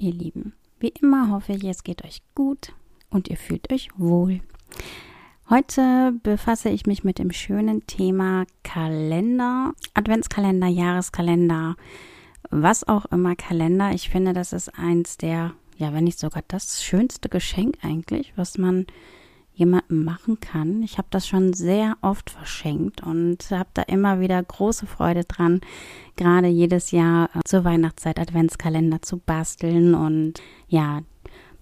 ihr Lieben. Wie immer hoffe ich, es geht euch gut und ihr fühlt euch wohl. Heute befasse ich mich mit dem schönen Thema Kalender, Adventskalender, Jahreskalender, was auch immer Kalender. Ich finde, das ist eins der, ja, wenn nicht sogar das schönste Geschenk eigentlich, was man jemandem machen kann. Ich habe das schon sehr oft verschenkt und habe da immer wieder große Freude dran, gerade jedes Jahr äh, zur Weihnachtszeit Adventskalender zu basteln und ja,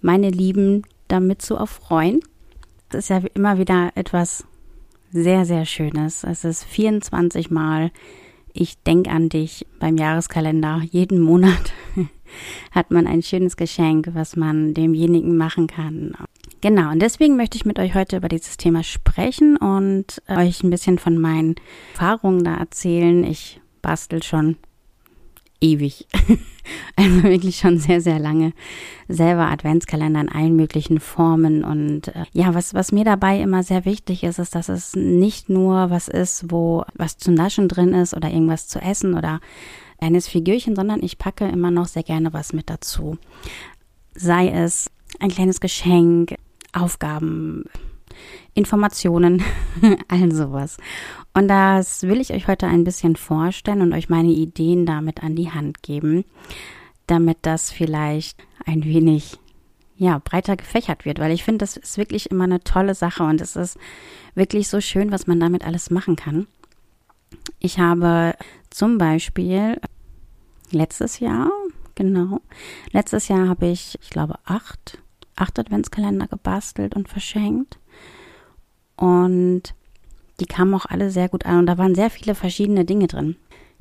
meine Lieben damit zu erfreuen. Das ist ja immer wieder etwas sehr, sehr Schönes. Es ist 24 Mal ich denke an dich beim Jahreskalender. Jeden Monat hat man ein schönes Geschenk, was man demjenigen machen kann. Genau, und deswegen möchte ich mit euch heute über dieses Thema sprechen und euch ein bisschen von meinen Erfahrungen da erzählen. Ich bastel schon ewig. also wirklich schon sehr, sehr lange selber Adventskalender in allen möglichen Formen. Und äh, ja, was, was mir dabei immer sehr wichtig ist, ist, dass es nicht nur was ist, wo was zu naschen drin ist oder irgendwas zu essen oder eines Figürchen, sondern ich packe immer noch sehr gerne was mit dazu. Sei es ein kleines Geschenk, Aufgaben, Informationen, all sowas. Und das will ich euch heute ein bisschen vorstellen und euch meine Ideen damit an die Hand geben, damit das vielleicht ein wenig ja, breiter gefächert wird, weil ich finde, das ist wirklich immer eine tolle Sache und es ist wirklich so schön, was man damit alles machen kann. Ich habe zum Beispiel letztes Jahr, genau, letztes Jahr habe ich, ich glaube, acht acht Adventskalender gebastelt und verschenkt. Und die kamen auch alle sehr gut an und da waren sehr viele verschiedene Dinge drin.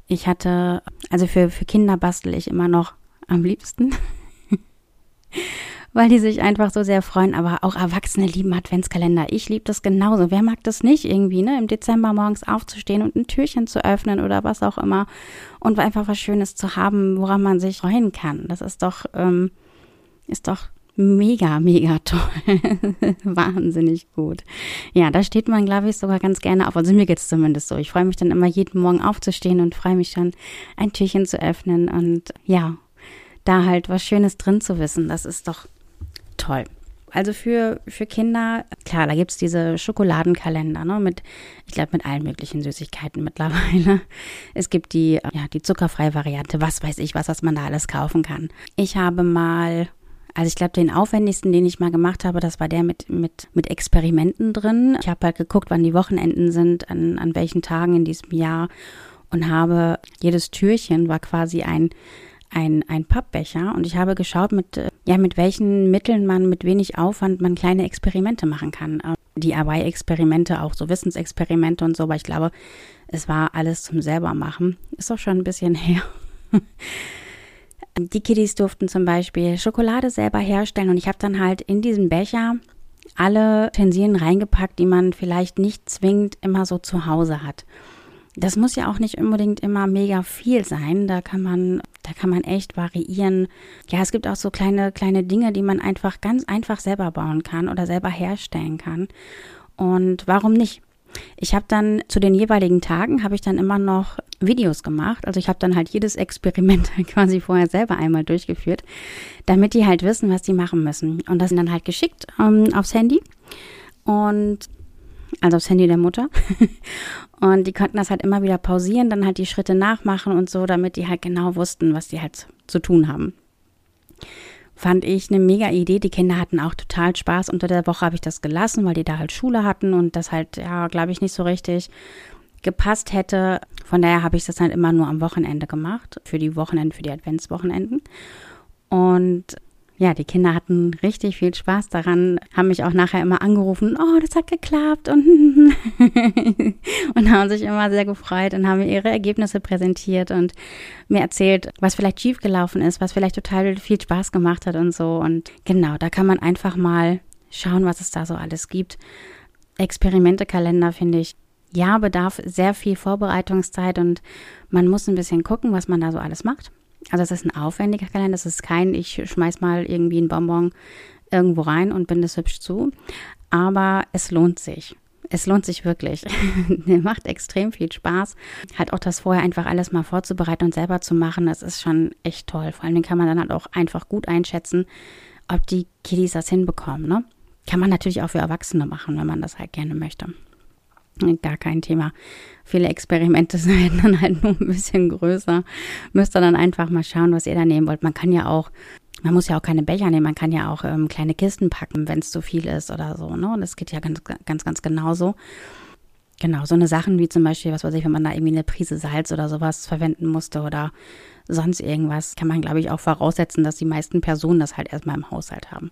Ich hatte, also für, für Kinder bastel ich immer noch am liebsten, weil die sich einfach so sehr freuen, aber auch Erwachsene lieben Adventskalender. Ich liebe das genauso. Wer mag das nicht irgendwie, ne? Im Dezember morgens aufzustehen und ein Türchen zu öffnen oder was auch immer und einfach was Schönes zu haben, woran man sich freuen kann. Das ist doch, ähm, ist doch mega, mega toll. Wahnsinnig gut. Ja, da steht man, glaube ich, sogar ganz gerne auf. Also mir geht es zumindest so. Ich freue mich dann immer jeden Morgen aufzustehen und freue mich dann, ein Türchen zu öffnen und ja, da halt was Schönes drin zu wissen. Das ist doch toll. Also für, für Kinder, klar, da gibt es diese Schokoladenkalender, ne, mit, ich glaube, mit allen möglichen Süßigkeiten mittlerweile. Es gibt die, ja, die zuckerfreie Variante, was weiß ich, was, was man da alles kaufen kann. Ich habe mal also ich glaube, den aufwendigsten, den ich mal gemacht habe, das war der mit, mit, mit Experimenten drin. Ich habe halt geguckt, wann die Wochenenden sind, an, an welchen Tagen in diesem Jahr und habe, jedes Türchen war quasi ein, ein, ein Pappbecher und ich habe geschaut, mit, ja, mit welchen Mitteln man mit wenig Aufwand man kleine Experimente machen kann. DIY-Experimente, auch so Wissensexperimente und so, aber ich glaube, es war alles zum selbermachen. Ist auch schon ein bisschen her. Die Kiddies durften zum Beispiel Schokolade selber herstellen und ich habe dann halt in diesen Becher alle Tensilien reingepackt, die man vielleicht nicht zwingend immer so zu Hause hat. Das muss ja auch nicht unbedingt immer mega viel sein. Da kann man, da kann man echt variieren. Ja, es gibt auch so kleine, kleine Dinge, die man einfach ganz einfach selber bauen kann oder selber herstellen kann. Und warum nicht? Ich habe dann zu den jeweiligen Tagen habe ich dann immer noch Videos gemacht. Also ich habe dann halt jedes Experiment quasi vorher selber einmal durchgeführt, damit die halt wissen, was die machen müssen. Und das sind dann halt geschickt ähm, aufs Handy und also aufs Handy der Mutter. und die konnten das halt immer wieder pausieren, dann halt die Schritte nachmachen und so, damit die halt genau wussten, was die halt zu tun haben fand ich eine mega Idee. Die Kinder hatten auch total Spaß. Unter der Woche habe ich das gelassen, weil die da halt Schule hatten und das halt, ja, glaube ich, nicht so richtig gepasst hätte. Von daher habe ich das halt immer nur am Wochenende gemacht, für die Wochenenden, für die Adventswochenenden. Und ja, die Kinder hatten richtig viel Spaß daran, haben mich auch nachher immer angerufen, oh, das hat geklappt und, und haben sich immer sehr gefreut und haben mir ihre Ergebnisse präsentiert und mir erzählt, was vielleicht schiefgelaufen ist, was vielleicht total viel Spaß gemacht hat und so. Und genau, da kann man einfach mal schauen, was es da so alles gibt. Experimentekalender finde ich ja, bedarf sehr viel Vorbereitungszeit und man muss ein bisschen gucken, was man da so alles macht. Also es ist ein aufwendiger Kalender, es ist kein, ich schmeiß mal irgendwie ein Bonbon irgendwo rein und binde es hübsch zu. Aber es lohnt sich. Es lohnt sich wirklich. macht extrem viel Spaß. Halt auch das vorher einfach alles mal vorzubereiten und selber zu machen, das ist schon echt toll. Vor allem kann man dann halt auch einfach gut einschätzen, ob die Kiddies das hinbekommen. Ne? Kann man natürlich auch für Erwachsene machen, wenn man das halt gerne möchte. Gar kein Thema. Viele Experimente werden dann halt nur ein bisschen größer. Müsst ihr dann einfach mal schauen, was ihr da nehmen wollt. Man kann ja auch, man muss ja auch keine Becher nehmen, man kann ja auch ähm, kleine Kisten packen, wenn es zu viel ist oder so. Ne? Und das geht ja ganz, ganz, ganz genauso. Genau, so eine Sachen wie zum Beispiel, was weiß ich, wenn man da irgendwie eine Prise Salz oder sowas verwenden musste oder sonst irgendwas, kann man, glaube ich, auch voraussetzen, dass die meisten Personen das halt erstmal im Haushalt haben.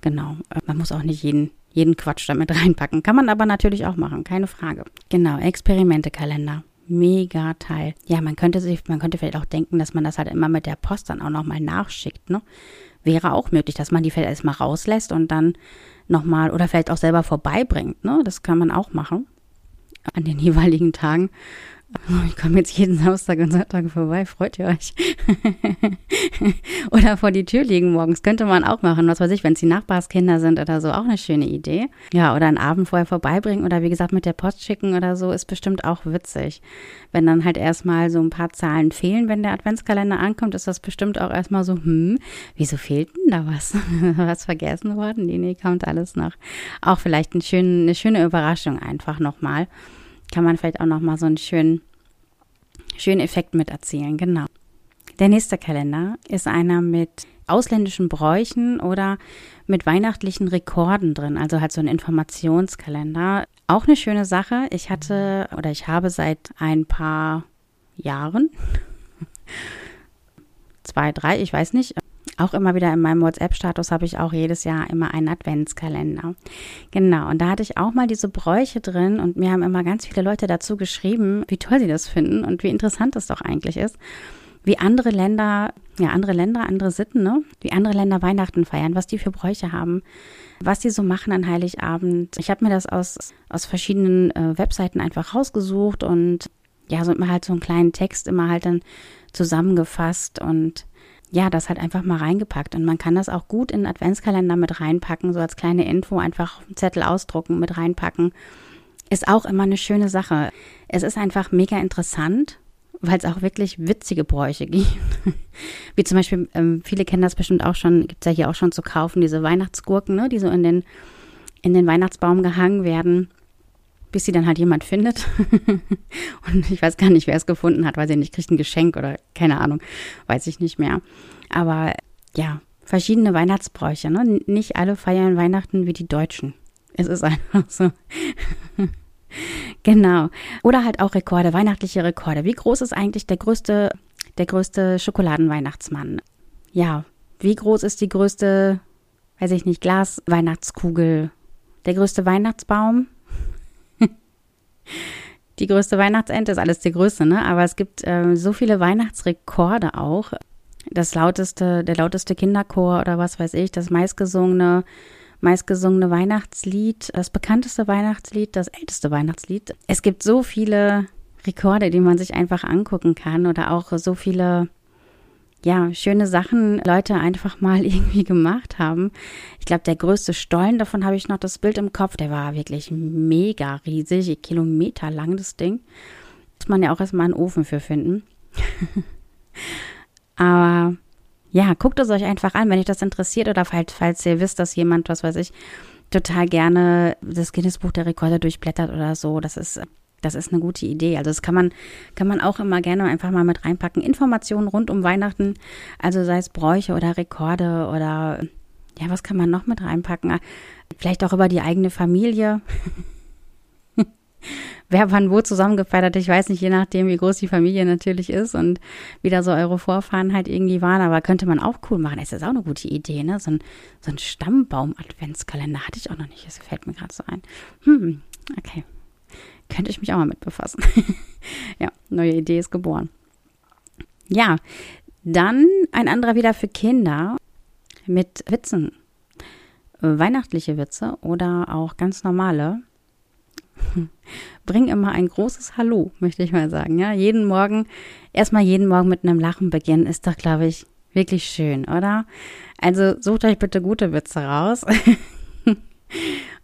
Genau. Äh, man muss auch nicht jeden, jeden Quatsch damit reinpacken. Kann man aber natürlich auch machen, keine Frage. Genau, Experimentekalender. Mega Teil. Ja, man könnte sich, man könnte vielleicht auch denken, dass man das halt immer mit der Post dann auch nochmal nachschickt, ne? Wäre auch möglich, dass man die vielleicht erstmal rauslässt und dann nochmal oder vielleicht auch selber vorbeibringt, ne? Das kann man auch machen. An den jeweiligen Tagen. Ich komme jetzt jeden Samstag und Sonntag vorbei, freut ihr euch? oder vor die Tür liegen morgens, könnte man auch machen. Was weiß ich, wenn es die Nachbarskinder sind oder so, auch eine schöne Idee. Ja, oder einen Abend vorher vorbeibringen oder wie gesagt mit der Post schicken oder so, ist bestimmt auch witzig. Wenn dann halt erstmal so ein paar Zahlen fehlen, wenn der Adventskalender ankommt, ist das bestimmt auch erstmal so, hm, wieso fehlt denn da was? was vergessen worden? Nee, nee, kommt alles noch. Auch vielleicht ein schön, eine schöne Überraschung einfach nochmal kann man vielleicht auch nochmal so einen schönen, schönen Effekt mit erzählen. Genau. Der nächste Kalender ist einer mit ausländischen Bräuchen oder mit weihnachtlichen Rekorden drin, also halt so ein Informationskalender. Auch eine schöne Sache. Ich hatte oder ich habe seit ein paar Jahren, zwei, drei, ich weiß nicht, auch immer wieder in meinem WhatsApp-Status habe ich auch jedes Jahr immer einen Adventskalender. Genau, und da hatte ich auch mal diese Bräuche drin und mir haben immer ganz viele Leute dazu geschrieben, wie toll sie das finden und wie interessant das doch eigentlich ist wie andere Länder, ja, andere Länder, andere Sitten, ne? Wie andere Länder Weihnachten feiern, was die für Bräuche haben, was die so machen an Heiligabend. Ich habe mir das aus, aus verschiedenen äh, Webseiten einfach rausgesucht und ja, so immer halt so einen kleinen Text immer halt dann zusammengefasst und ja, das halt einfach mal reingepackt. Und man kann das auch gut in Adventskalender mit reinpacken, so als kleine Info, einfach Zettel ausdrucken, mit reinpacken. Ist auch immer eine schöne Sache. Es ist einfach mega interessant, weil es auch wirklich witzige Bräuche gibt. Wie zum Beispiel, ähm, viele kennen das bestimmt auch schon, gibt es ja hier auch schon zu kaufen, diese Weihnachtsgurken, ne, die so in den, in den Weihnachtsbaum gehangen werden bis sie dann halt jemand findet. und ich weiß gar nicht, wer es gefunden hat, weil sie nicht kriegt ein Geschenk oder keine Ahnung, weiß ich nicht mehr. Aber ja, verschiedene Weihnachtsbräuche. Ne? Nicht alle feiern Weihnachten wie die Deutschen. Es ist einfach so. genau. Oder halt auch Rekorde, weihnachtliche Rekorde. Wie groß ist eigentlich der größte, der größte Schokoladenweihnachtsmann? Ja, wie groß ist die größte, weiß ich nicht, Glas-Weihnachtskugel? Der größte Weihnachtsbaum? Die größte Weihnachtsente ist alles die größte, ne? Aber es gibt äh, so viele Weihnachtsrekorde auch. Das lauteste, der lauteste Kinderchor oder was weiß ich, das meistgesungene, meistgesungene Weihnachtslied, das bekannteste Weihnachtslied, das älteste Weihnachtslied. Es gibt so viele Rekorde, die man sich einfach angucken kann oder auch so viele ja, schöne Sachen Leute einfach mal irgendwie gemacht haben. Ich glaube, der größte Stollen, davon habe ich noch das Bild im Kopf, der war wirklich mega riesig, Kilometer lang das Ding. Muss man ja auch erstmal einen Ofen für finden. Aber ja, guckt es euch einfach an, wenn euch das interessiert oder falls, falls ihr wisst, dass jemand, was weiß ich, total gerne das Guinness-Buch der Rekorde durchblättert oder so. Das ist das ist eine gute Idee. Also das kann man, kann man auch immer gerne einfach mal mit reinpacken. Informationen rund um Weihnachten, also sei es Bräuche oder Rekorde oder ja, was kann man noch mit reinpacken? Vielleicht auch über die eigene Familie. Wer wann wo zusammengefeiert ich weiß nicht, je nachdem, wie groß die Familie natürlich ist und wie da so eure Vorfahren halt irgendwie waren, aber könnte man auch cool machen. Das ist auch eine gute Idee, ne? So ein, so ein Stammbaum-Adventskalender hatte ich auch noch nicht, das fällt mir gerade so ein. Hm, okay, könnte ich mich auch mal mit befassen. ja, neue Idee ist geboren. Ja, dann ein anderer wieder für Kinder mit Witzen. Weihnachtliche Witze oder auch ganz normale. Bring immer ein großes Hallo, möchte ich mal sagen. Ja, jeden Morgen, erstmal jeden Morgen mit einem Lachen beginnen, ist doch, glaube ich, wirklich schön, oder? Also sucht euch bitte gute Witze raus.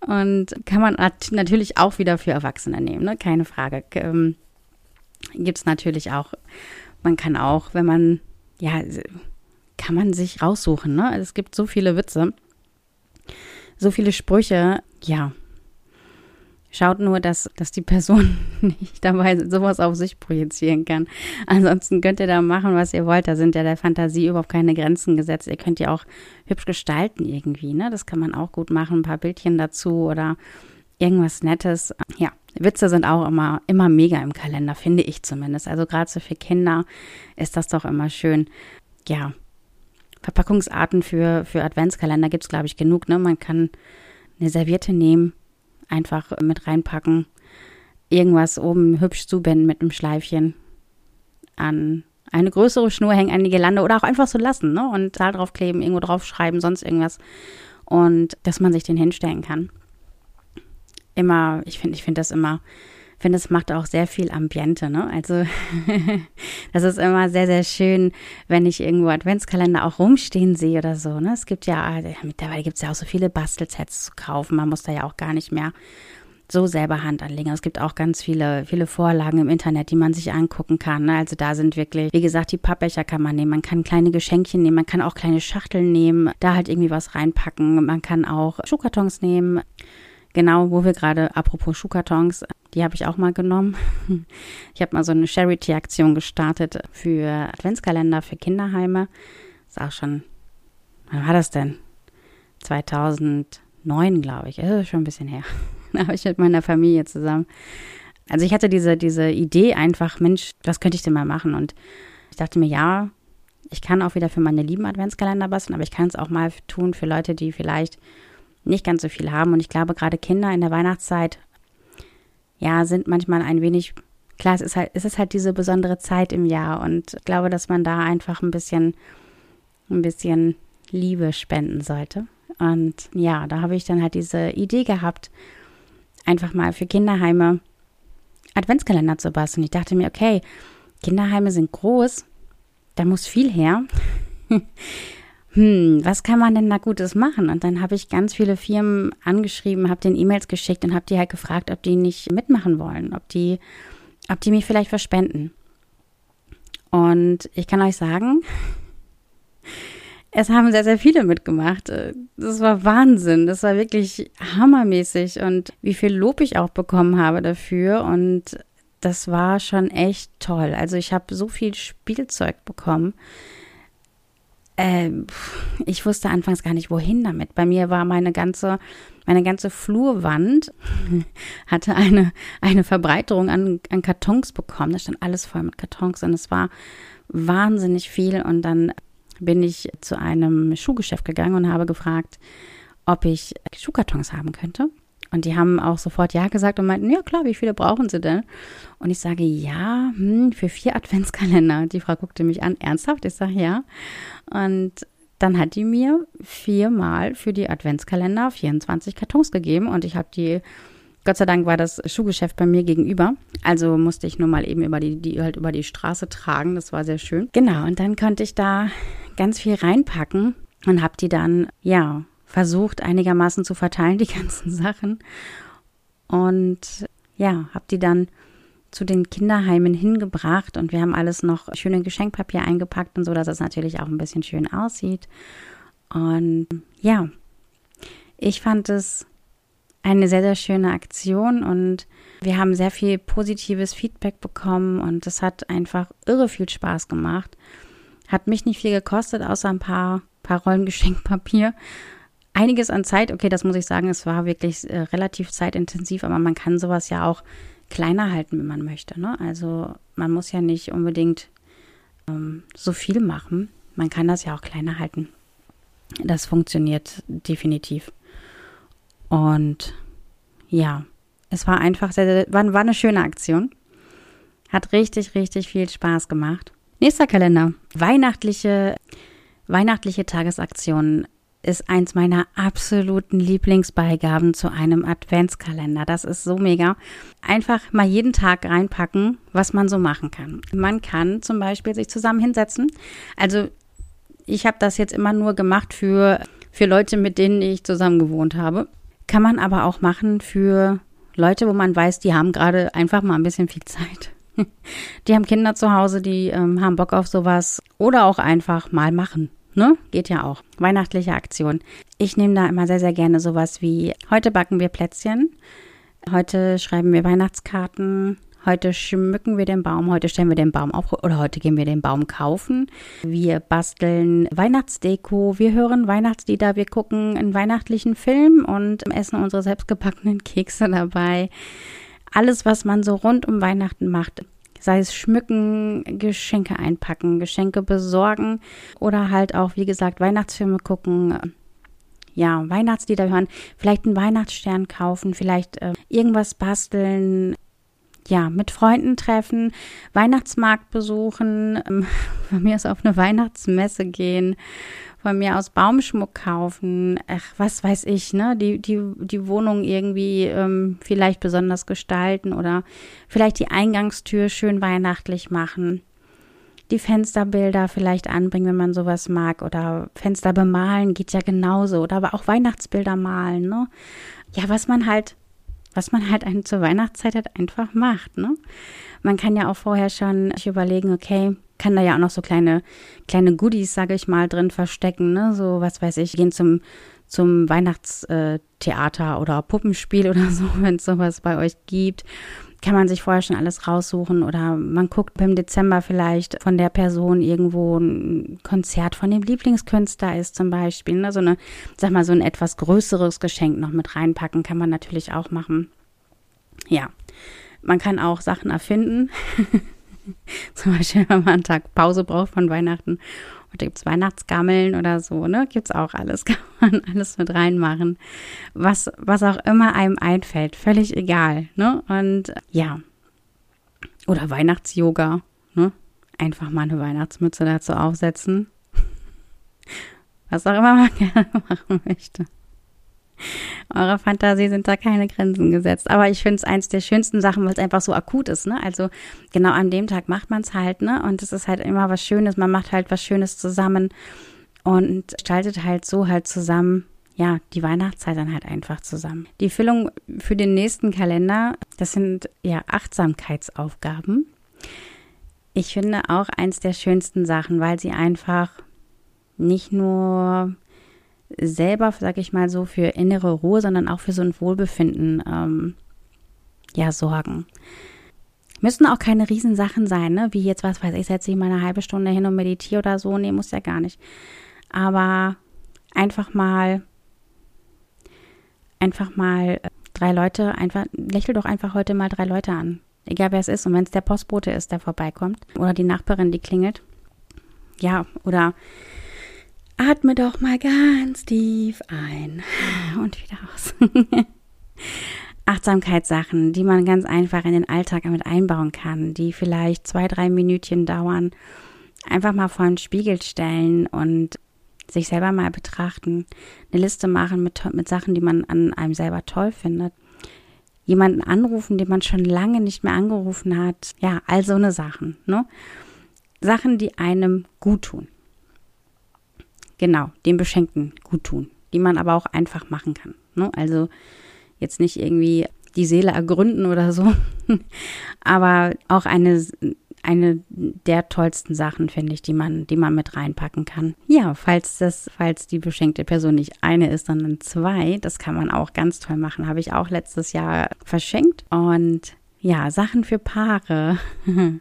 Und kann man natürlich auch wieder für Erwachsene nehmen, ne? keine Frage. Ähm, Gibt es natürlich auch. Man kann auch, wenn man, ja, kann man sich raussuchen. Ne? Es gibt so viele Witze, so viele Sprüche. Ja, Schaut nur, dass, dass die Person nicht dabei sowas auf sich projizieren kann. Ansonsten könnt ihr da machen, was ihr wollt. Da sind ja der Fantasie überhaupt keine Grenzen gesetzt. Ihr könnt ja auch hübsch gestalten irgendwie, ne? Das kann man auch gut machen. Ein paar Bildchen dazu oder irgendwas Nettes. Ja, Witze sind auch immer, immer mega im Kalender, finde ich zumindest. Also gerade so für Kinder ist das doch immer schön. Ja, Verpackungsarten für, für Adventskalender gibt es, glaube ich, genug. Ne? Man kann eine Serviette nehmen, einfach mit reinpacken. Irgendwas oben hübsch zubinden mit einem Schleifchen an eine größere Schnur hängen an die Gelande oder auch einfach so lassen ne? und Zahl draufkleben, irgendwo draufschreiben, sonst irgendwas. Und dass man sich den hinstellen kann. Immer, ich finde, ich finde das immer, finde, es macht auch sehr viel Ambiente, ne? Also das ist immer sehr, sehr schön, wenn ich irgendwo Adventskalender auch rumstehen sehe oder so, ne? Es gibt ja, mittlerweile gibt es ja auch so viele Bastelsets zu kaufen. Man muss da ja auch gar nicht mehr so selber Hand anlegen. Es gibt auch ganz viele, viele Vorlagen im Internet, die man sich angucken kann. Ne? Also da sind wirklich, wie gesagt, die Pappbecher kann man nehmen, man kann kleine Geschenkchen nehmen, man kann auch kleine Schachteln nehmen, da halt irgendwie was reinpacken. Man kann auch Schuhkartons nehmen. Genau, wo wir gerade, apropos Schuhkartons, die habe ich auch mal genommen. Ich habe mal so eine Charity-Aktion gestartet für Adventskalender für Kinderheime. Ist auch schon, wann war das denn? 2009, glaube ich. ist schon ein bisschen her. Da habe ich mit meiner Familie zusammen. Also ich hatte diese, diese Idee einfach, Mensch, was könnte ich denn mal machen? Und ich dachte mir, ja, ich kann auch wieder für meine lieben Adventskalender basteln, aber ich kann es auch mal tun für Leute, die vielleicht nicht ganz so viel haben. Und ich glaube, gerade Kinder in der Weihnachtszeit, ja, sind manchmal ein wenig, klar, es ist halt, es ist halt diese besondere Zeit im Jahr. Und ich glaube, dass man da einfach ein bisschen, ein bisschen Liebe spenden sollte. Und ja, da habe ich dann halt diese Idee gehabt, einfach mal für Kinderheime Adventskalender zu basteln. Ich dachte mir, okay, Kinderheime sind groß, da muss viel her. hm, was kann man denn da Gutes machen? Und dann habe ich ganz viele Firmen angeschrieben, habe den E-Mails geschickt und habe die halt gefragt, ob die nicht mitmachen wollen, ob die, ob die mich vielleicht verspenden. Und ich kann euch sagen, es haben sehr, sehr viele mitgemacht. Das war Wahnsinn. Das war wirklich hammermäßig und wie viel Lob ich auch bekommen habe dafür. Und das war schon echt toll. Also ich habe so viel Spielzeug bekommen äh, ich wusste anfangs gar nicht, wohin damit. Bei mir war meine ganze, meine ganze Flurwand hatte eine, eine Verbreiterung an, an Kartons bekommen. Da stand alles voll mit Kartons und es war wahnsinnig viel. Und dann bin ich zu einem Schuhgeschäft gegangen und habe gefragt, ob ich Schuhkartons haben könnte. Und die haben auch sofort Ja gesagt und meinten, ja klar, wie viele brauchen sie denn? Und ich sage, ja, hm, für vier Adventskalender. Die Frau guckte mich an, ernsthaft? Ich sage, ja. Und dann hat die mir viermal für die Adventskalender 24 Kartons gegeben und ich habe die Gott sei Dank war das Schuhgeschäft bei mir gegenüber. Also musste ich nur mal eben über die, die halt über die Straße tragen. Das war sehr schön. Genau. Und dann konnte ich da ganz viel reinpacken und habe die dann, ja, versucht einigermaßen zu verteilen, die ganzen Sachen. Und ja, habe die dann zu den Kinderheimen hingebracht und wir haben alles noch schön in Geschenkpapier eingepackt und so, dass es natürlich auch ein bisschen schön aussieht. Und ja, ich fand es eine sehr, sehr schöne Aktion und wir haben sehr viel positives Feedback bekommen und es hat einfach irre viel Spaß gemacht. Hat mich nicht viel gekostet, außer ein paar, paar Rollen Geschenkpapier einiges an Zeit. Okay, das muss ich sagen, es war wirklich äh, relativ zeitintensiv, aber man kann sowas ja auch kleiner halten, wenn man möchte. Ne? Also man muss ja nicht unbedingt ähm, so viel machen. Man kann das ja auch kleiner halten. Das funktioniert definitiv. Und ja, es war einfach sehr, sehr war, war eine schöne Aktion. Hat richtig, richtig viel Spaß gemacht. Nächster Kalender. Weihnachtliche, weihnachtliche Tagesaktionen ist eins meiner absoluten Lieblingsbeigaben zu einem Adventskalender. Das ist so mega. Einfach mal jeden Tag reinpacken, was man so machen kann. Man kann zum Beispiel sich zusammen hinsetzen. Also ich habe das jetzt immer nur gemacht für, für Leute, mit denen ich zusammen gewohnt habe. Kann man aber auch machen für Leute, wo man weiß, die haben gerade einfach mal ein bisschen viel Zeit. Die haben Kinder zu Hause, die ähm, haben Bock auf sowas oder auch einfach mal machen. Ne? Geht ja auch. Weihnachtliche Aktion. Ich nehme da immer sehr, sehr gerne sowas wie heute backen wir Plätzchen, heute schreiben wir Weihnachtskarten, Heute schmücken wir den Baum, heute stellen wir den Baum auf oder heute gehen wir den Baum kaufen. Wir basteln Weihnachtsdeko, wir hören Weihnachtslieder, wir gucken einen weihnachtlichen Film und essen unsere selbstgebackenen Kekse dabei. Alles, was man so rund um Weihnachten macht, sei es schmücken, Geschenke einpacken, Geschenke besorgen oder halt auch, wie gesagt, Weihnachtsfilme gucken, ja, Weihnachtslieder hören, vielleicht einen Weihnachtsstern kaufen, vielleicht äh, irgendwas basteln, ja, mit Freunden treffen, Weihnachtsmarkt besuchen, ähm, von mir aus auf eine Weihnachtsmesse gehen, von mir aus Baumschmuck kaufen, ach, was weiß ich, ne, die, die, die Wohnung irgendwie ähm, vielleicht besonders gestalten oder vielleicht die Eingangstür schön weihnachtlich machen. Die Fensterbilder vielleicht anbringen, wenn man sowas mag, oder Fenster bemalen geht ja genauso, oder aber auch Weihnachtsbilder malen, ne? Ja, was man halt was man halt zur Weihnachtszeit halt einfach macht. Ne? Man kann ja auch vorher schon überlegen, okay, kann da ja auch noch so kleine, kleine Goodies, sage ich mal, drin verstecken. Ne? So, was weiß ich, gehen zum, zum Weihnachtstheater oder Puppenspiel oder so, wenn es sowas bei euch gibt kann man sich vorher schon alles raussuchen oder man guckt im Dezember vielleicht von der Person irgendwo ein Konzert von dem Lieblingskünstler ist zum Beispiel. Ne? So eine, sag mal, so ein etwas größeres Geschenk noch mit reinpacken kann man natürlich auch machen. Ja, man kann auch Sachen erfinden. zum Beispiel, wenn man einen Tag Pause braucht von Weihnachten oder gibt es Weihnachtsgammeln oder so, ne? Gibt es auch alles, kann man alles mit reinmachen. Was, was auch immer einem einfällt, völlig egal, ne? Und ja. Oder Weihnachts-Yoga, ne? Einfach mal eine Weihnachtsmütze dazu aufsetzen. Was auch immer man gerne machen möchte. Eurer Fantasie sind da keine Grenzen gesetzt. Aber ich finde es eins der schönsten Sachen, weil es einfach so akut ist. Ne? Also genau an dem Tag macht man es halt, ne? Und es ist halt immer was Schönes. Man macht halt was Schönes zusammen und gestaltet halt so halt zusammen, ja, die Weihnachtszeit dann halt einfach zusammen. Die Füllung für den nächsten Kalender, das sind ja Achtsamkeitsaufgaben. Ich finde auch eins der schönsten Sachen, weil sie einfach nicht nur selber, sag ich mal so, für innere Ruhe, sondern auch für so ein Wohlbefinden ähm, ja sorgen. Müssen auch keine Riesensachen sein, ne? Wie jetzt, was weiß ich, setze ich mal eine halbe Stunde hin und meditiere oder so. Nee, muss ja gar nicht. Aber einfach mal, einfach mal äh, drei Leute, einfach, lächel doch einfach heute mal drei Leute an. Egal wer es ist. Und wenn es der Postbote ist, der vorbeikommt. Oder die Nachbarin, die klingelt. Ja, oder Atme doch mal ganz tief ein und wieder aus. Achtsamkeitssachen, die man ganz einfach in den Alltag mit einbauen kann, die vielleicht zwei, drei Minütchen dauern. Einfach mal vor den Spiegel stellen und sich selber mal betrachten. Eine Liste machen mit, mit Sachen, die man an einem selber toll findet. Jemanden anrufen, den man schon lange nicht mehr angerufen hat. Ja, all so eine Sachen. Ne? Sachen, die einem gut tun. Genau, dem Beschenkten gut tun, die man aber auch einfach machen kann. Ne? Also jetzt nicht irgendwie die Seele ergründen oder so, aber auch eine eine der tollsten Sachen, finde ich, die man, die man mit reinpacken kann. Ja, falls das, falls die beschenkte Person nicht eine ist, sondern zwei, das kann man auch ganz toll machen. Habe ich auch letztes Jahr verschenkt und ja, Sachen für Paare.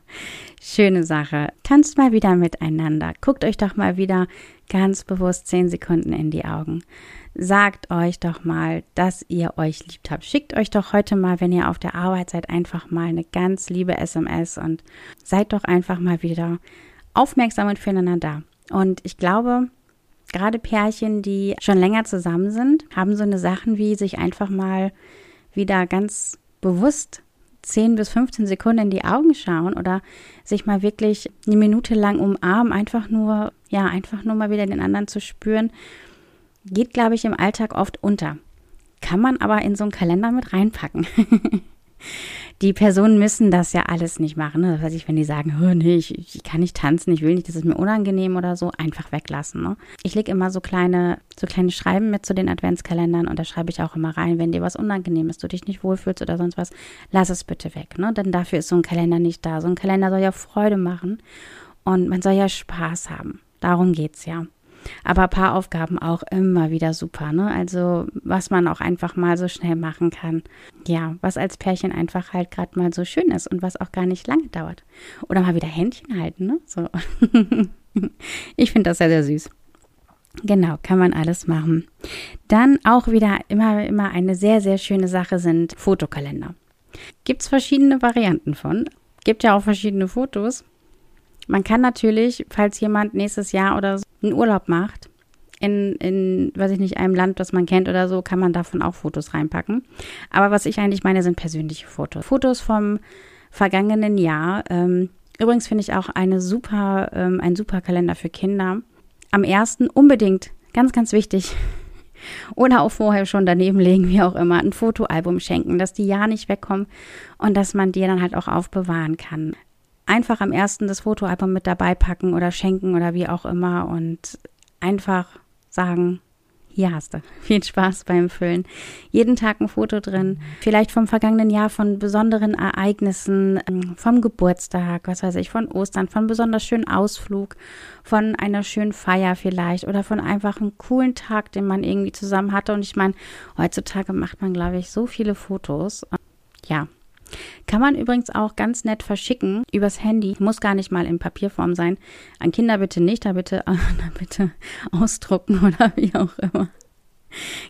Schöne Sache. Tanzt mal wieder miteinander. Guckt euch doch mal wieder ganz bewusst zehn Sekunden in die Augen. Sagt euch doch mal, dass ihr euch liebt habt. Schickt euch doch heute mal, wenn ihr auf der Arbeit seid, einfach mal eine ganz liebe SMS und seid doch einfach mal wieder aufmerksam und füreinander da. Und ich glaube, gerade Pärchen, die schon länger zusammen sind, haben so eine Sachen wie sich einfach mal wieder ganz bewusst 10 bis 15 Sekunden in die Augen schauen oder sich mal wirklich eine Minute lang umarmen, einfach nur, ja, einfach nur mal wieder den anderen zu spüren, geht, glaube ich, im Alltag oft unter. Kann man aber in so einen Kalender mit reinpacken. die Personen müssen das ja alles nicht machen. Ne? Das heißt, ich, wenn die sagen, nee, ich, ich, kann nicht tanzen, ich will nicht, das ist mir unangenehm oder so, einfach weglassen. Ne? Ich lege immer so kleine, so kleine Schreiben mit zu den Adventskalendern und da schreibe ich auch immer rein, wenn dir was unangenehm ist, du dich nicht wohlfühlst oder sonst was, lass es bitte weg. Ne? Denn dafür ist so ein Kalender nicht da. So ein Kalender soll ja Freude machen und man soll ja Spaß haben. Darum geht's ja. Aber Paaraufgaben auch immer wieder super, ne? Also, was man auch einfach mal so schnell machen kann. Ja, was als Pärchen einfach halt gerade mal so schön ist und was auch gar nicht lange dauert. Oder mal wieder Händchen halten, ne? So. ich finde das sehr, sehr süß. Genau, kann man alles machen. Dann auch wieder immer, immer eine sehr, sehr schöne Sache sind Fotokalender. Gibt es verschiedene Varianten von. Gibt ja auch verschiedene Fotos. Man kann natürlich, falls jemand nächstes Jahr oder so einen Urlaub macht, in, in, weiß ich nicht, einem Land, das man kennt oder so, kann man davon auch Fotos reinpacken. Aber was ich eigentlich meine, sind persönliche Fotos. Fotos vom vergangenen Jahr. Ähm, übrigens finde ich auch eine super, ähm, ein super Kalender für Kinder. Am ersten unbedingt, ganz, ganz wichtig, oder auch vorher schon daneben legen, wie auch immer, ein Fotoalbum schenken, dass die ja nicht wegkommen und dass man die dann halt auch aufbewahren kann einfach am ersten das Fotoalbum mit dabei packen oder schenken oder wie auch immer und einfach sagen, hier hast du. Viel Spaß beim Füllen. Jeden Tag ein Foto drin. Vielleicht vom vergangenen Jahr, von besonderen Ereignissen, ähm, vom Geburtstag, was weiß ich, von Ostern, von besonders schönen Ausflug, von einer schönen Feier vielleicht oder von einfach einem coolen Tag, den man irgendwie zusammen hatte. Und ich meine, heutzutage macht man, glaube ich, so viele Fotos. Ja, kann man übrigens auch ganz nett verschicken übers Handy. Muss gar nicht mal in Papierform sein. An Kinder bitte nicht, da bitte, da bitte ausdrucken oder wie auch immer.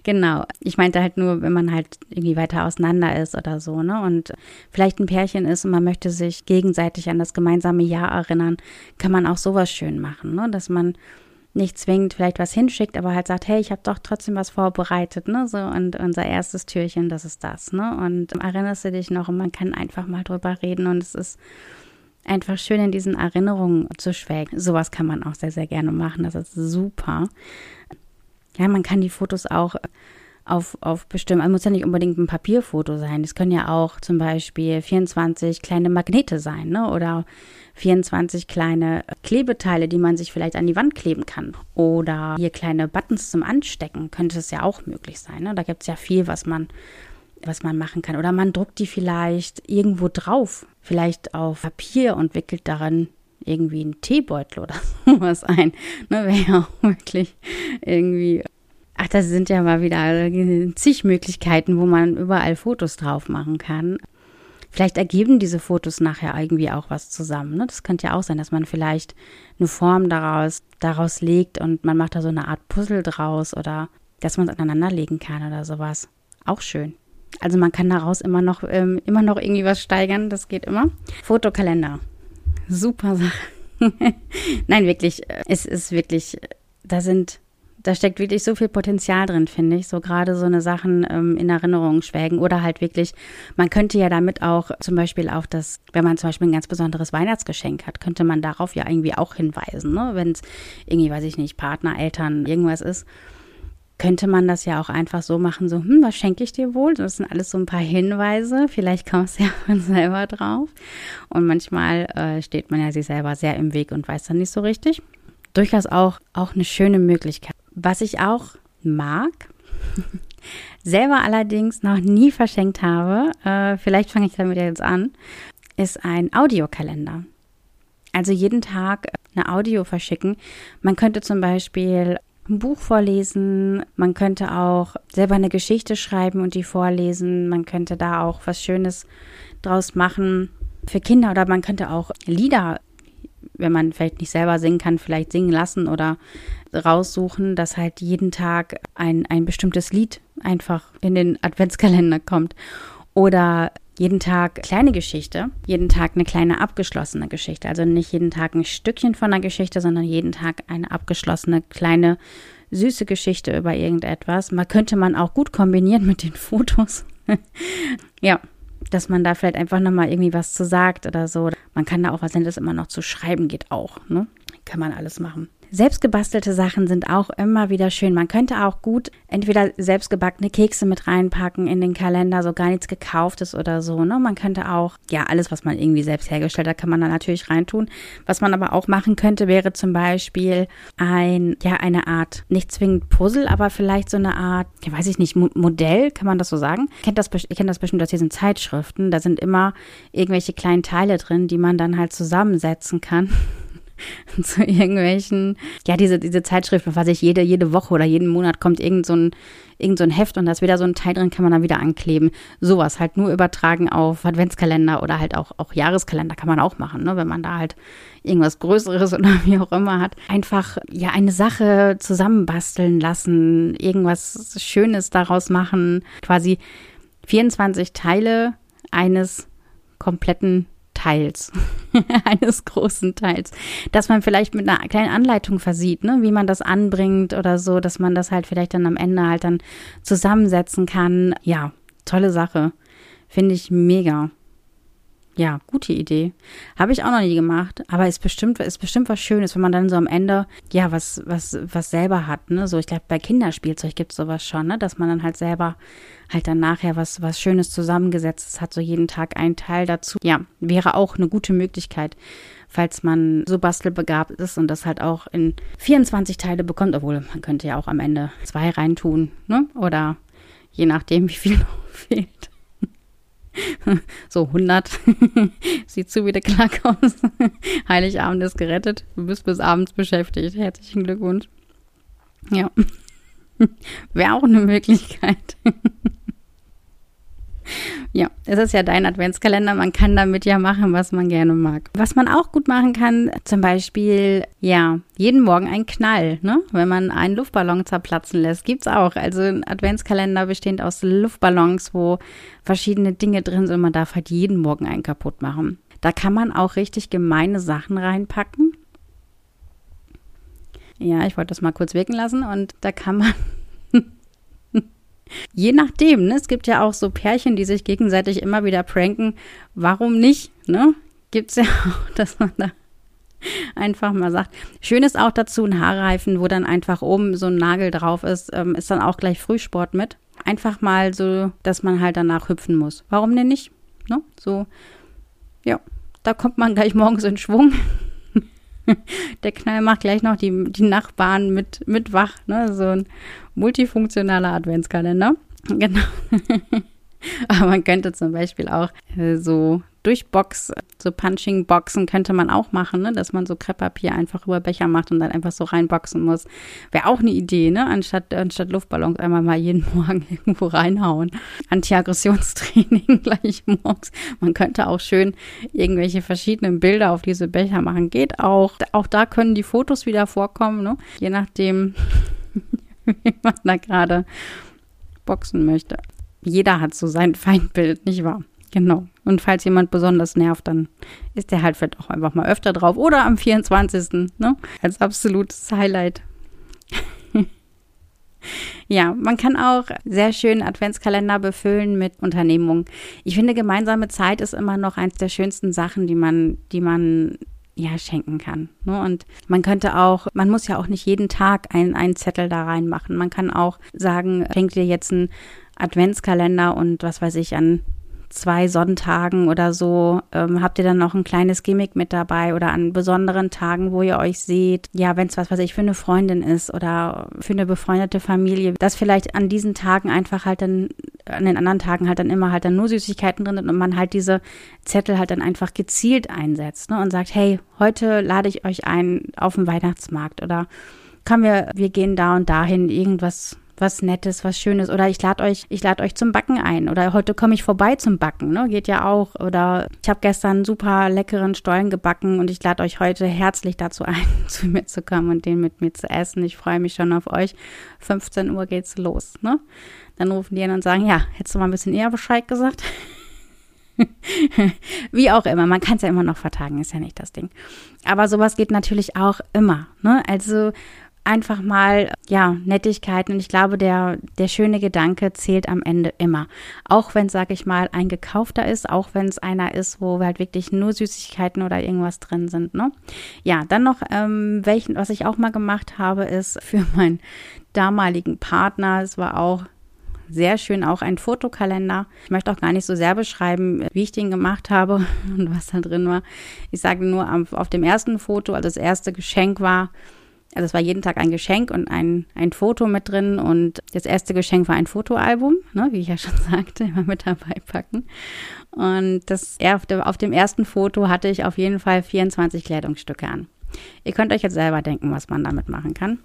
Genau. Ich meinte halt nur, wenn man halt irgendwie weiter auseinander ist oder so, ne? Und vielleicht ein Pärchen ist und man möchte sich gegenseitig an das gemeinsame Jahr erinnern, kann man auch sowas schön machen, ne? Dass man nicht zwingend vielleicht was hinschickt, aber halt sagt, hey, ich habe doch trotzdem was vorbereitet, ne? So und unser erstes Türchen, das ist das, ne? Und erinnerst du dich noch und man kann einfach mal drüber reden und es ist einfach schön in diesen Erinnerungen zu schwelgen. Sowas kann man auch sehr, sehr gerne machen. Das ist super. Ja, man kann die Fotos auch auf, auf bestimmt, also muss ja nicht unbedingt ein Papierfoto sein. Es können ja auch zum Beispiel 24 kleine Magnete sein, ne? Oder 24 kleine Klebeteile, die man sich vielleicht an die Wand kleben kann. Oder hier kleine Buttons zum Anstecken, könnte es ja auch möglich sein. Ne? Da gibt es ja viel, was man, was man machen kann. Oder man druckt die vielleicht irgendwo drauf, vielleicht auf Papier und wickelt daran irgendwie einen Teebeutel oder sowas ein. Ne, Wäre ja auch wirklich irgendwie Ach, das sind ja mal wieder zig Möglichkeiten, wo man überall Fotos drauf machen kann. Vielleicht ergeben diese Fotos nachher irgendwie auch was zusammen. Ne? Das könnte ja auch sein, dass man vielleicht eine Form daraus, daraus legt und man macht da so eine Art Puzzle draus oder dass man es aneinanderlegen kann oder sowas. Auch schön. Also man kann daraus immer noch, ähm, immer noch irgendwie was steigern, das geht immer. Fotokalender. Super Sache. Nein, wirklich, äh, es ist wirklich, da sind da steckt wirklich so viel Potenzial drin, finde ich. So gerade so eine Sachen ähm, in Erinnerung schwelgen oder halt wirklich, man könnte ja damit auch zum Beispiel auf das, wenn man zum Beispiel ein ganz besonderes Weihnachtsgeschenk hat, könnte man darauf ja irgendwie auch hinweisen, ne? Wenn es irgendwie, weiß ich nicht, Partner, Eltern, irgendwas ist könnte man das ja auch einfach so machen, so, hm, was schenke ich dir wohl? Das sind alles so ein paar Hinweise, vielleicht kommst du ja von selber drauf. Und manchmal äh, steht man ja sich selber sehr im Weg und weiß dann nicht so richtig. Durchaus auch, auch eine schöne Möglichkeit. Was ich auch mag, selber allerdings noch nie verschenkt habe, äh, vielleicht fange ich damit jetzt an, ist ein Audiokalender. Also jeden Tag eine Audio verschicken. Man könnte zum Beispiel ein Buch vorlesen, man könnte auch selber eine Geschichte schreiben und die vorlesen, man könnte da auch was Schönes draus machen für Kinder oder man könnte auch Lieder wenn man vielleicht nicht selber singen kann, vielleicht singen lassen oder raussuchen, dass halt jeden Tag ein, ein bestimmtes Lied einfach in den Adventskalender kommt. Oder jeden Tag kleine Geschichte, jeden Tag eine kleine abgeschlossene Geschichte. Also nicht jeden Tag ein Stückchen von einer Geschichte, sondern jeden Tag eine abgeschlossene kleine süße Geschichte über irgendetwas. Man könnte man auch gut kombinieren mit den Fotos. ja, dass man da vielleicht einfach nochmal irgendwie was zu sagt oder so. Man kann da auch was Nettes immer noch zu schreiben, geht auch. Ne? Kann man alles machen. Selbstgebastelte Sachen sind auch immer wieder schön. Man könnte auch gut entweder selbstgebackene Kekse mit reinpacken in den Kalender, so gar nichts gekauftes oder so. Ne? Man könnte auch, ja, alles, was man irgendwie selbst hergestellt hat, kann man da natürlich reintun. Was man aber auch machen könnte, wäre zum Beispiel ein, ja, eine Art, nicht zwingend Puzzle, aber vielleicht so eine Art, ja, weiß ich nicht, Modell, kann man das so sagen? Ich kenne das, ich kenn das bestimmt aus diesen Zeitschriften. Da sind immer irgendwelche kleinen Teile drin, die man dann halt zusammensetzen kann. zu irgendwelchen, ja, diese, diese Zeitschrift, was ich jede, jede Woche oder jeden Monat kommt irgend so ein, irgend so ein Heft und da ist wieder so ein Teil drin, kann man dann wieder ankleben. Sowas halt nur übertragen auf Adventskalender oder halt auch, auch Jahreskalender kann man auch machen, ne, wenn man da halt irgendwas Größeres oder wie auch immer hat. Einfach, ja, eine Sache zusammenbasteln lassen, irgendwas Schönes daraus machen, quasi 24 Teile eines kompletten Teils, eines großen Teils, dass man vielleicht mit einer kleinen Anleitung versieht, ne, wie man das anbringt oder so, dass man das halt vielleicht dann am Ende halt dann zusammensetzen kann. Ja, tolle Sache. Finde ich mega. Ja, gute Idee. Habe ich auch noch nie gemacht, aber ist bestimmt, ist bestimmt was Schönes, wenn man dann so am Ende, ja, was, was, was selber hat, ne? So, ich glaube, bei Kinderspielzeug gibt es sowas schon, ne? Dass man dann halt selber halt dann nachher was, was Schönes zusammengesetzt hat, so jeden Tag ein Teil dazu. Ja, wäre auch eine gute Möglichkeit, falls man so bastelbegabt ist und das halt auch in 24 Teile bekommt, obwohl man könnte ja auch am Ende zwei reintun, ne? Oder je nachdem, wie viel noch fehlt. so 100. Sieht zu wie der Klackhaus. Heiligabend ist gerettet. Du bist bis abends beschäftigt. Herzlichen Glückwunsch. Ja. Wäre auch eine Möglichkeit. Ja, es ist ja dein Adventskalender. Man kann damit ja machen, was man gerne mag. Was man auch gut machen kann, zum Beispiel, ja, jeden Morgen ein Knall, ne? Wenn man einen Luftballon zerplatzen lässt, gibt's auch. Also ein Adventskalender bestehend aus Luftballons, wo verschiedene Dinge drin sind. Man darf halt jeden Morgen einen kaputt machen. Da kann man auch richtig gemeine Sachen reinpacken. Ja, ich wollte das mal kurz wirken lassen und da kann man Je nachdem, ne? Es gibt ja auch so Pärchen, die sich gegenseitig immer wieder pranken. Warum nicht, ne? Gibt's ja auch, dass man da einfach mal sagt. Schön ist auch dazu ein Haarreifen, wo dann einfach oben so ein Nagel drauf ist, ähm, ist dann auch gleich Frühsport mit. Einfach mal so, dass man halt danach hüpfen muss. Warum denn nicht? Ne? So, ja, da kommt man gleich morgens in Schwung. Der Knall macht gleich noch die, die Nachbarn mit, mit wach. Ne? So ein multifunktionaler Adventskalender. Genau. Aber man könnte zum Beispiel auch äh, so durch Box, so Punching-Boxen könnte man auch machen, ne? dass man so Krepppapier einfach über Becher macht und dann einfach so reinboxen muss. Wäre auch eine Idee, ne? Anstatt, anstatt Luftballons einmal mal jeden Morgen irgendwo reinhauen. Anti-Aggressionstraining gleich morgens. Man könnte auch schön irgendwelche verschiedenen Bilder auf diese Becher machen. Geht auch. Auch da können die Fotos wieder vorkommen, ne? Je nachdem, wie man da gerade boxen möchte. Jeder hat so sein Feindbild, nicht wahr? Genau. Und falls jemand besonders nervt, dann ist der halt vielleicht auch einfach mal öfter drauf. Oder am 24. Ne? Als absolutes Highlight. ja, man kann auch sehr schön Adventskalender befüllen mit Unternehmungen. Ich finde, gemeinsame Zeit ist immer noch eins der schönsten Sachen, die man, die man ja, schenken kann. Ne? Und man könnte auch, man muss ja auch nicht jeden Tag einen Zettel da reinmachen. Man kann auch sagen, schenkt dir jetzt einen Adventskalender und was weiß ich, an zwei Sonntagen oder so ähm, habt ihr dann noch ein kleines Gimmick mit dabei oder an besonderen Tagen, wo ihr euch seht. Ja, wenn es was, was ich für eine Freundin ist oder für eine befreundete Familie, dass vielleicht an diesen Tagen einfach halt dann, an den anderen Tagen halt dann immer halt dann nur Süßigkeiten drin sind und man halt diese Zettel halt dann einfach gezielt einsetzt ne, und sagt, hey, heute lade ich euch ein auf den Weihnachtsmarkt oder kommen wir, wir gehen da und dahin, irgendwas was Nettes, was Schönes. Oder ich lade euch, ich lade euch zum Backen ein. Oder heute komme ich vorbei zum Backen, ne? Geht ja auch. Oder ich habe gestern super leckeren Stollen gebacken und ich lade euch heute herzlich dazu ein, zu mir zu kommen und den mit mir zu essen. Ich freue mich schon auf euch. 15 Uhr geht's los, ne? Dann rufen die an und sagen, ja, hättest du mal ein bisschen eher Bescheid gesagt? Wie auch immer, man kann es ja immer noch vertagen, ist ja nicht das Ding. Aber sowas geht natürlich auch immer. Ne? Also einfach mal, ja, Nettigkeiten. Und ich glaube, der, der schöne Gedanke zählt am Ende immer. Auch wenn, sag ich mal, ein gekaufter ist, auch wenn es einer ist, wo halt wirklich nur Süßigkeiten oder irgendwas drin sind, ne? Ja, dann noch, ähm, welchen, was ich auch mal gemacht habe, ist für meinen damaligen Partner, es war auch sehr schön auch ein Fotokalender. Ich möchte auch gar nicht so sehr beschreiben, wie ich den gemacht habe und was da drin war. Ich sage nur, auf dem ersten Foto, also das erste Geschenk war, also es war jeden Tag ein Geschenk und ein, ein Foto mit drin. Und das erste Geschenk war ein Fotoalbum, ne, wie ich ja schon sagte, immer mit dabei packen. Und das auf, dem, ersten Foto hatte ich auf jeden Fall 24 Kleidungsstücke an. Ihr könnt euch jetzt selber denken, was man damit machen kann.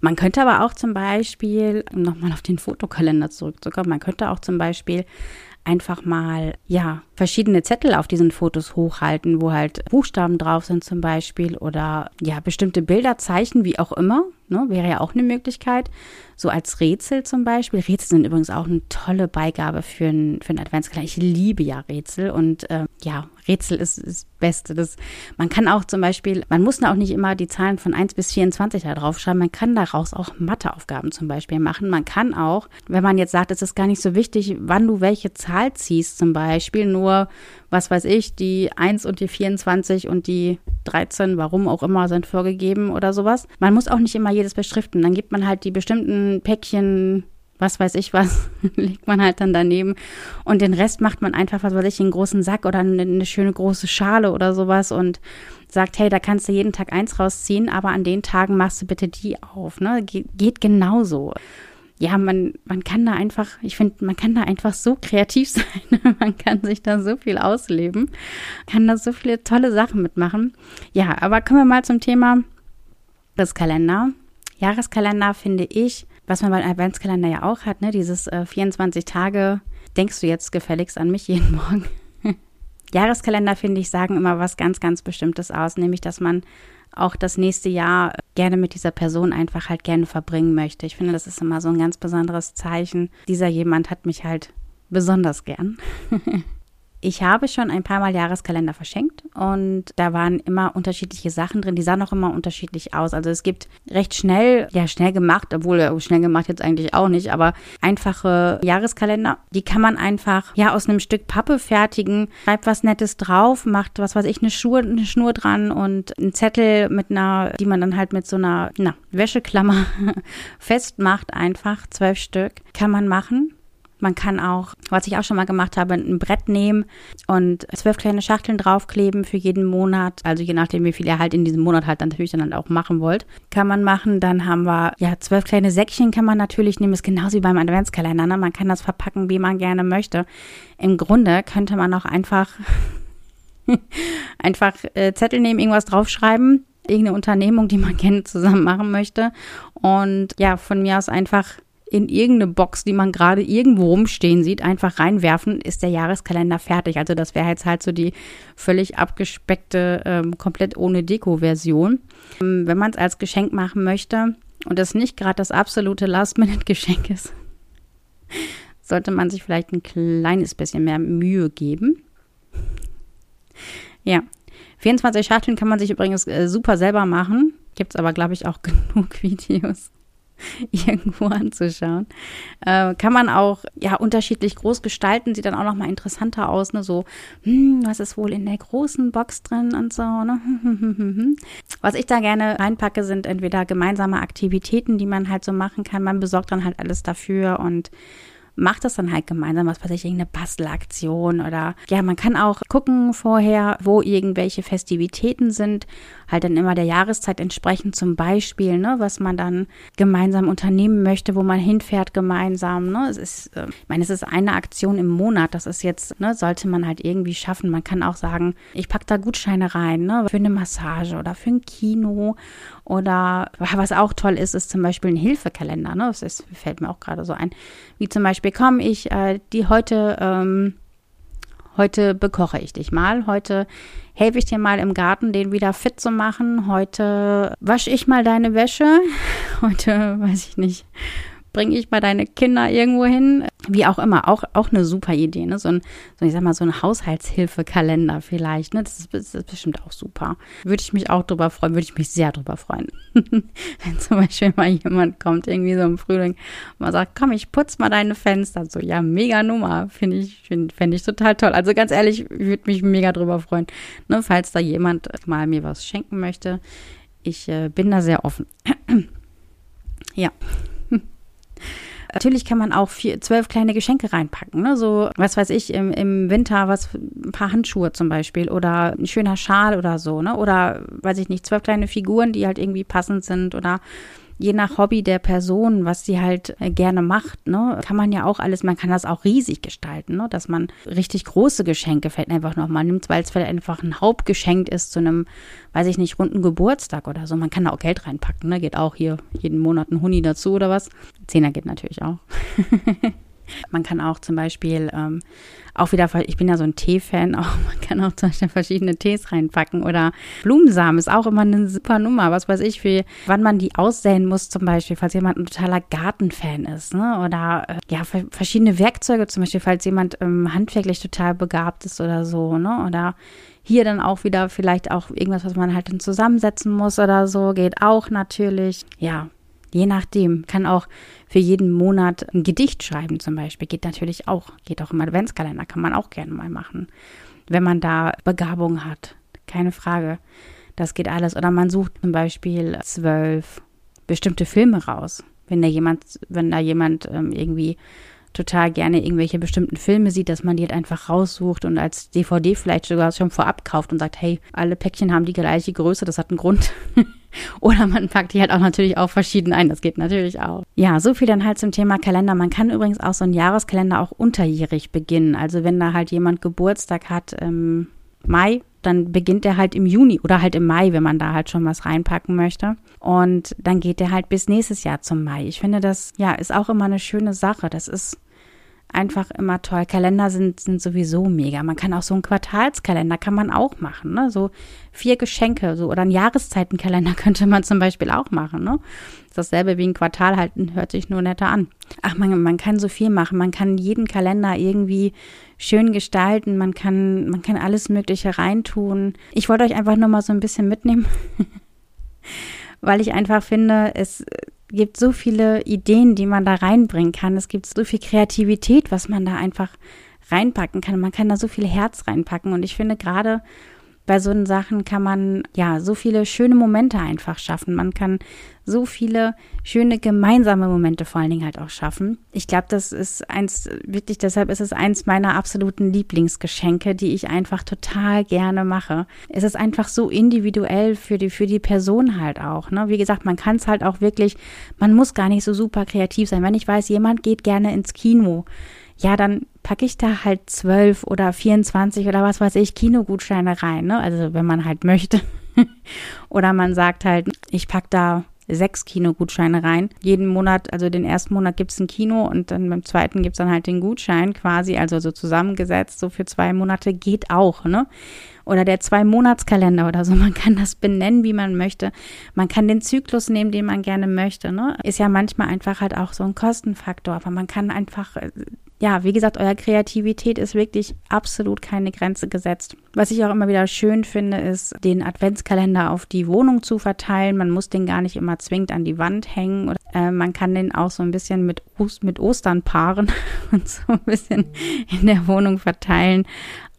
Man könnte aber auch zum Beispiel, um nochmal auf den Fotokalender zurückzukommen, man könnte auch zum Beispiel einfach mal, ja, verschiedene Zettel auf diesen Fotos hochhalten, wo halt Buchstaben drauf sind zum Beispiel oder ja, bestimmte Bilder, Zeichen, wie auch immer, ne, wäre ja auch eine Möglichkeit. So als Rätsel zum Beispiel. Rätsel sind übrigens auch eine tolle Beigabe für einen für Adventskalender. Ich liebe ja Rätsel und äh, ja, Rätsel ist das Beste. Das, man kann auch zum Beispiel, man muss auch nicht immer die Zahlen von 1 bis 24 da draufschreiben. Man kann daraus auch Matheaufgaben zum Beispiel machen. Man kann auch, wenn man jetzt sagt, es ist gar nicht so wichtig, wann du welche Zahl ziehst zum Beispiel, nur was weiß ich, die 1 und die 24 und die 13, warum auch immer, sind vorgegeben oder sowas. Man muss auch nicht immer jedes beschriften. Dann gibt man halt die bestimmten Päckchen, was weiß ich was, legt man halt dann daneben. Und den Rest macht man einfach, was weiß ich, in einen großen Sack oder eine, eine schöne große Schale oder sowas und sagt, hey, da kannst du jeden Tag eins rausziehen, aber an den Tagen machst du bitte die auf. Ne? Ge geht genauso ja, man, man kann da einfach, ich finde, man kann da einfach so kreativ sein. man kann sich da so viel ausleben, kann da so viele tolle Sachen mitmachen. Ja, aber kommen wir mal zum Thema Jahreskalender. Jahreskalender finde ich, was man beim Adventskalender ja auch hat, ne, dieses äh, 24 Tage, denkst du jetzt gefälligst an mich jeden Morgen. Jahreskalender, finde ich, sagen immer was ganz, ganz Bestimmtes aus, nämlich, dass man auch das nächste Jahr gerne mit dieser Person einfach halt gerne verbringen möchte. Ich finde, das ist immer so ein ganz besonderes Zeichen. Dieser jemand hat mich halt besonders gern. Ich habe schon ein paar Mal Jahreskalender verschenkt und da waren immer unterschiedliche Sachen drin. Die sahen auch immer unterschiedlich aus. Also es gibt recht schnell, ja schnell gemacht, obwohl schnell gemacht jetzt eigentlich auch nicht, aber einfache Jahreskalender. Die kann man einfach ja aus einem Stück Pappe fertigen, schreibt was Nettes drauf, macht was weiß ich eine Schnur, eine Schnur dran und einen Zettel mit einer, die man dann halt mit so einer na, Wäscheklammer festmacht. Einfach zwölf Stück kann man machen man kann auch, was ich auch schon mal gemacht habe, ein Brett nehmen und zwölf kleine Schachteln draufkleben für jeden Monat. Also je nachdem, wie viel ihr halt in diesem Monat halt dann natürlich dann auch machen wollt, kann man machen. Dann haben wir, ja, zwölf kleine Säckchen kann man natürlich nehmen. ist genauso wie beim Adventskalender. Ne? Man kann das verpacken, wie man gerne möchte. Im Grunde könnte man auch einfach, einfach äh, Zettel nehmen, irgendwas draufschreiben irgendeine Unternehmung, die man gerne zusammen machen möchte. Und ja, von mir aus einfach in irgendeine Box, die man gerade irgendwo rumstehen sieht, einfach reinwerfen, ist der Jahreskalender fertig. Also das wäre jetzt halt so die völlig abgespeckte, ähm, komplett ohne Deko-Version. Ähm, wenn man es als Geschenk machen möchte und das nicht gerade das absolute Last-Minute-Geschenk ist, sollte man sich vielleicht ein kleines bisschen mehr Mühe geben. Ja, 24 Schachteln kann man sich übrigens äh, super selber machen. Gibt es aber, glaube ich, auch genug Videos. irgendwo anzuschauen. Äh, kann man auch ja unterschiedlich groß gestalten, sieht dann auch nochmal interessanter aus, ne? So, hm, was ist wohl in der großen Box drin und so, ne? Was ich da gerne reinpacke, sind entweder gemeinsame Aktivitäten, die man halt so machen kann. Man besorgt dann halt alles dafür und macht das dann halt gemeinsam, was weiß ich, irgendeine Bastelaktion oder ja, man kann auch gucken vorher, wo irgendwelche Festivitäten sind, halt dann immer der Jahreszeit entsprechend zum Beispiel, ne, was man dann gemeinsam unternehmen möchte, wo man hinfährt gemeinsam, ne, es ist, äh, ich meine, es ist eine Aktion im Monat, das ist jetzt, ne, sollte man halt irgendwie schaffen, man kann auch sagen, ich packe da Gutscheine rein, ne, für eine Massage oder für ein Kino oder was auch toll ist, ist zum Beispiel ein Hilfekalender. Ne? Das ist, fällt mir auch gerade so ein. Wie zum Beispiel, komm, ich, äh, die heute, ähm, heute bekoche ich dich mal. Heute helfe ich dir mal im Garten, den wieder fit zu machen. Heute wasche ich mal deine Wäsche. Heute, weiß ich nicht, bringe ich mal deine Kinder irgendwo hin. Wie auch immer, auch, auch eine super Idee, ne? So ein, so ich sag mal, so ein Haushaltshilfekalender vielleicht, ne? Das ist, das ist bestimmt auch super. Würde ich mich auch drüber freuen, würde ich mich sehr drüber freuen. Wenn zum Beispiel mal jemand kommt, irgendwie so im Frühling, und man sagt, komm, ich putz mal deine Fenster. So, ja, mega Nummer. Finde ich, finde find ich total toll. Also ganz ehrlich, würde mich mega drüber freuen. Ne? Falls da jemand mal mir was schenken möchte. Ich äh, bin da sehr offen. ja. Natürlich kann man auch vier, zwölf kleine Geschenke reinpacken. Ne? So, was weiß ich, im, im Winter was, ein paar Handschuhe zum Beispiel oder ein schöner Schal oder so, ne? Oder, weiß ich nicht, zwölf kleine Figuren, die halt irgendwie passend sind oder je nach Hobby der Person, was sie halt äh, gerne macht, ne, kann man ja auch alles, man kann das auch riesig gestalten, ne, dass man richtig große Geschenke vielleicht einfach nochmal nimmt, weil es vielleicht einfach ein Hauptgeschenk ist zu einem, weiß ich nicht, runden Geburtstag oder so. Man kann da auch Geld reinpacken, ne, geht auch hier jeden Monat ein Huni dazu oder was. Zehner geht natürlich auch. Man kann auch zum Beispiel ähm, auch wieder, ich bin ja so ein Tee-Fan, auch man kann auch zum Beispiel verschiedene Tees reinpacken oder Blumensamen ist auch immer eine super Nummer. Was weiß ich, für wann man die aussäen muss, zum Beispiel, falls jemand ein totaler Gartenfan ist, ne? Oder äh, ja, verschiedene Werkzeuge, zum Beispiel, falls jemand ähm, handwerklich total begabt ist oder so, ne? Oder hier dann auch wieder vielleicht auch irgendwas, was man halt dann zusammensetzen muss oder so, geht auch natürlich. Ja, Je nachdem. Kann auch für jeden Monat ein Gedicht schreiben zum Beispiel. Geht natürlich auch. Geht auch im Adventskalender. Kann man auch gerne mal machen. Wenn man da Begabung hat. Keine Frage. Das geht alles. Oder man sucht zum Beispiel zwölf bestimmte Filme raus. Wenn da jemand, wenn da jemand ähm, irgendwie total gerne irgendwelche bestimmten Filme sieht, dass man die halt einfach raussucht und als DVD vielleicht sogar schon vorab kauft und sagt, hey, alle Päckchen haben die gleiche Größe, das hat einen Grund. Oder man packt die halt auch natürlich auch verschieden ein. Das geht natürlich auch. Ja, so viel dann halt zum Thema Kalender. Man kann übrigens auch so einen Jahreskalender auch unterjährig beginnen. Also wenn da halt jemand Geburtstag hat im Mai, dann beginnt der halt im Juni oder halt im Mai, wenn man da halt schon was reinpacken möchte. Und dann geht der halt bis nächstes Jahr zum Mai. Ich finde, das ja ist auch immer eine schöne Sache. Das ist einfach immer toll. Kalender sind, sind sowieso mega. Man kann auch so einen Quartalskalender kann man auch machen, ne? So vier Geschenke, so oder einen Jahreszeitenkalender könnte man zum Beispiel auch machen, ne? Dasselbe wie ein Quartal halten, hört sich nur netter an. Ach, man, man kann so viel machen. Man kann jeden Kalender irgendwie schön gestalten. Man kann, man kann alles Mögliche reintun. Ich wollte euch einfach nur mal so ein bisschen mitnehmen, weil ich einfach finde, es gibt so viele Ideen, die man da reinbringen kann. Es gibt so viel Kreativität, was man da einfach reinpacken kann. Man kann da so viel Herz reinpacken. Und ich finde gerade bei so Sachen kann man ja so viele schöne Momente einfach schaffen. Man kann so viele schöne gemeinsame Momente vor allen Dingen halt auch schaffen. Ich glaube, das ist eins, wirklich, deshalb ist es eins meiner absoluten Lieblingsgeschenke, die ich einfach total gerne mache. Es ist einfach so individuell für die, für die Person halt auch. Ne? Wie gesagt, man kann es halt auch wirklich, man muss gar nicht so super kreativ sein. Wenn ich weiß, jemand geht gerne ins Kino, ja, dann packe ich da halt zwölf oder 24 oder was weiß ich, Kinogutscheine rein, ne? Also wenn man halt möchte. oder man sagt halt, ich packe da sechs Kinogutscheine rein. Jeden Monat, also den ersten Monat gibt es ein Kino und dann beim zweiten gibt es dann halt den Gutschein quasi, also so zusammengesetzt, so für zwei Monate geht auch, ne? Oder der Zwei-Monats-Kalender oder so. Man kann das benennen, wie man möchte. Man kann den Zyklus nehmen, den man gerne möchte, ne? Ist ja manchmal einfach halt auch so ein Kostenfaktor, aber man kann einfach äh, ja, wie gesagt, eurer Kreativität ist wirklich absolut keine Grenze gesetzt. Was ich auch immer wieder schön finde, ist, den Adventskalender auf die Wohnung zu verteilen. Man muss den gar nicht immer zwingend an die Wand hängen. Oder, äh, man kann den auch so ein bisschen mit, mit Ostern paaren und so ein bisschen in der Wohnung verteilen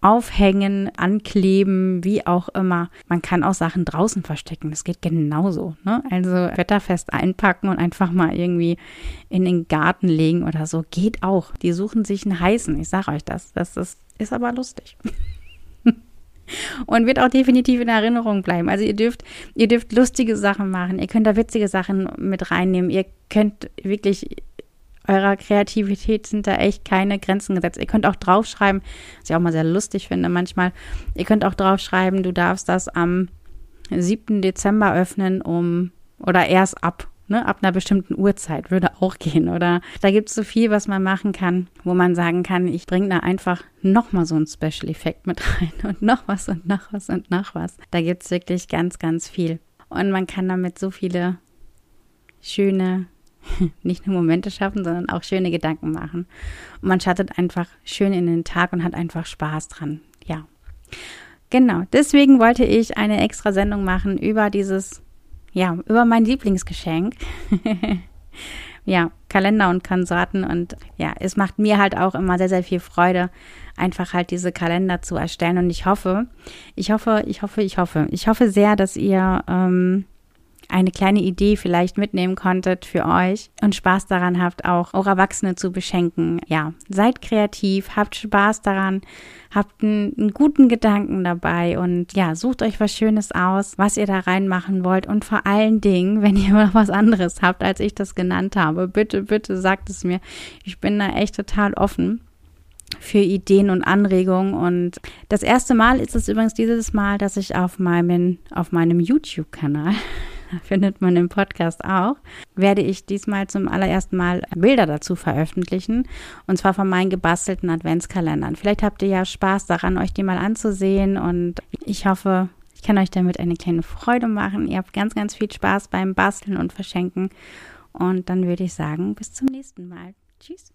aufhängen, ankleben, wie auch immer. Man kann auch Sachen draußen verstecken. Das geht genauso. Ne? Also wetterfest einpacken und einfach mal irgendwie in den Garten legen oder so. Geht auch. Die suchen sich einen heißen. Ich sage euch das. Das ist, ist aber lustig. und wird auch definitiv in Erinnerung bleiben. Also ihr dürft, ihr dürft lustige Sachen machen, ihr könnt da witzige Sachen mit reinnehmen, ihr könnt wirklich eurer Kreativität sind da echt keine Grenzen gesetzt. Ihr könnt auch draufschreiben, was ich auch mal sehr lustig finde manchmal, ihr könnt auch draufschreiben, du darfst das am 7. Dezember öffnen, um oder erst ab, ne, ab einer bestimmten Uhrzeit würde auch gehen. Oder da gibt es so viel, was man machen kann, wo man sagen kann, ich bringe da einfach nochmal so einen Special Effekt mit rein und noch was und noch was und noch was. Da gibt es wirklich ganz, ganz viel. Und man kann damit so viele schöne nicht nur Momente schaffen, sondern auch schöne Gedanken machen. Und man schattet einfach schön in den Tag und hat einfach Spaß dran. Ja. Genau, deswegen wollte ich eine extra Sendung machen über dieses, ja, über mein Lieblingsgeschenk. ja, Kalender und Konsorten. Und ja, es macht mir halt auch immer sehr, sehr viel Freude, einfach halt diese Kalender zu erstellen. Und ich hoffe, ich hoffe, ich hoffe, ich hoffe, ich hoffe sehr, dass ihr ähm, eine kleine Idee vielleicht mitnehmen konntet für euch und Spaß daran habt, auch eure Erwachsene zu beschenken. Ja, seid kreativ, habt Spaß daran, habt einen, einen, guten Gedanken dabei und ja, sucht euch was Schönes aus, was ihr da reinmachen wollt und vor allen Dingen, wenn ihr noch was anderes habt, als ich das genannt habe, bitte, bitte sagt es mir. Ich bin da echt total offen für Ideen und Anregungen. Und das erste Mal ist es übrigens dieses Mal, dass ich auf meinem, auf meinem YouTube-Kanal findet man im Podcast auch, werde ich diesmal zum allerersten Mal Bilder dazu veröffentlichen. Und zwar von meinen gebastelten Adventskalendern. Vielleicht habt ihr ja Spaß daran, euch die mal anzusehen. Und ich hoffe, ich kann euch damit eine kleine Freude machen. Ihr habt ganz, ganz viel Spaß beim Basteln und Verschenken. Und dann würde ich sagen, bis zum nächsten Mal. Tschüss.